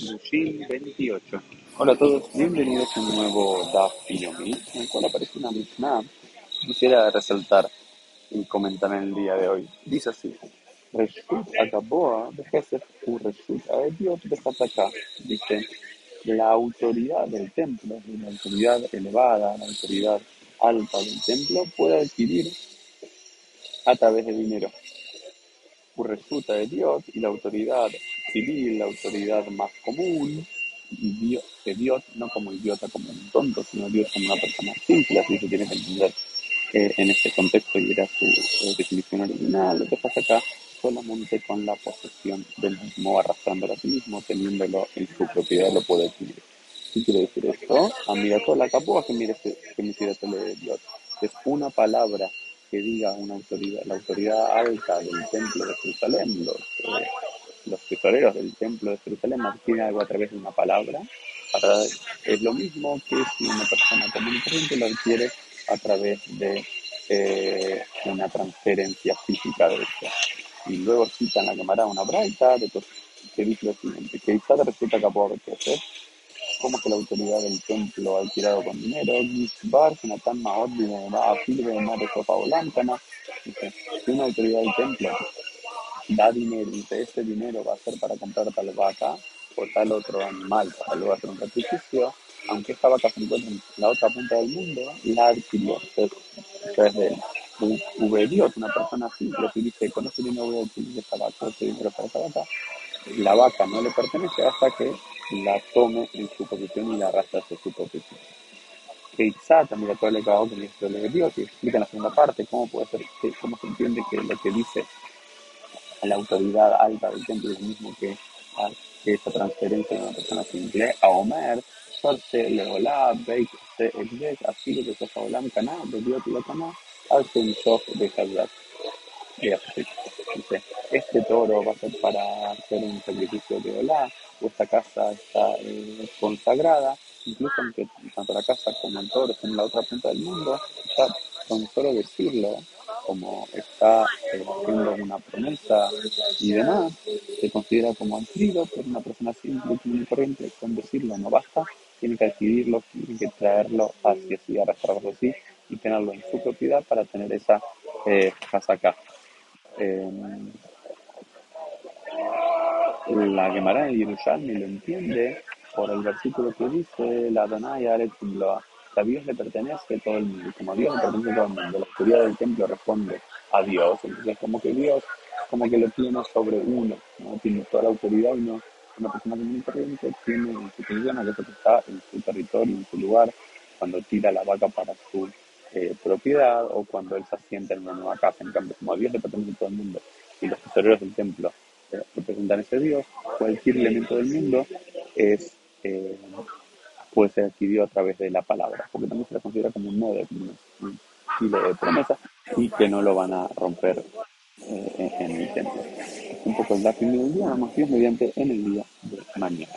Yushim 28. Hola a todos, bienvenidos a un nuevo Daf Yomi, en el cual aparece una Mishnah. Quisiera resaltar y comentar en el día de hoy. Dice así: Reshut Agaboa de Gesef u Reshut Dios de Hataka. Dice: La autoridad del templo, la autoridad elevada, la autoridad alta del templo, puede adquirir a través de dinero resulta de Dios y la autoridad civil, la autoridad más común, Dios, de Dios, no como idiota, como un tonto, sino Dios como una persona simple, así se tiene que entender eh, en este contexto y era su eh, definición original. Lo que pasa acá solamente con la posesión del mismo, arrastrándolo a sí mismo, teniéndolo en su propiedad, lo puede adquirir. ¿Qué quiere decir esto? A toda la capua que mire que me de Dios. Es una palabra que diga una autoridad, la autoridad alta del templo de Jerusalén, los, eh, los tesoreros del templo de Jerusalén adquieren algo a través de una palabra, es lo mismo que si una persona común y corriente lo adquiere a través de eh, una transferencia física de esto. Y luego citan la cámara una braita de que dice lo siguiente, que Isaac resulta capaz de hacer como que la autoridad del templo ha tirado con dinero, Gizbar, Jonathan Maot, a Filbe, de Sofa Volantana, dice, si una autoridad del templo da dinero y este dinero va a ser para comprar tal vaca o tal otro animal para luego hacer un sacrificio, aunque esta vaca se encuentra en la otra punta del mundo, la adquirió. Entonces, de Dios, una persona simple que dice, con este dinero voy a adquirir esta vaca, este dinero para esta vaca, la vaca no le pertenece hasta que la tome en su posición y la arrastre hacia su posición. Keizat, mira todo el legado que le Dios y explica en la segunda parte cómo puede ser, cómo se entiende que lo que dice a la autoridad alta del templo lo mismo que, a, esa transferencia de una persona simple a Omer, Sorte, Leolá, Beit, Ekdek, así que Sofa Olam, Caná, de Dios y la Caná, al Sof de Hazrat. Dice, este toro va a ser para hacer un sacrificio de Olá, o esta casa está eh, consagrada, incluso aunque tanto la casa como el toro estén en la otra punta del mundo, ya con solo decirlo, como está eh, haciendo una promesa y demás, se considera como adquirido por una persona simple, y corriente, con decirlo no basta, tiene que adquirirlo, tiene que traerlo hacia sí, arrastrarlo así y tenerlo en su propiedad para tener esa eh, casa acá. Em, la Gemara en Yerushalmi lo entiende por el versículo que dice, la Adonai a Dios le pertenece todo el mundo, como a Dios le pertenece todo el mundo, la autoridad del templo responde a Dios, entonces como que Dios como que lo tiene sobre uno, ¿no? tiene toda la autoridad y no una persona común y corriente tiene en su posición a que está en su territorio, en su lugar, cuando tira la vaca para su eh, propiedad o cuando él se asienta en una nueva casa. En cambio, como a Dios le pertenece todo el mundo y los tesoreros del templo representan ese Dios, cualquier elemento del mundo es, eh, puede ser adquirido a través de la palabra, porque también se la considera como un modo, un estilo de promesa y que no lo van a romper eh, en, el templo. Un poco el dato del día, más bien mediante en el día de mañana.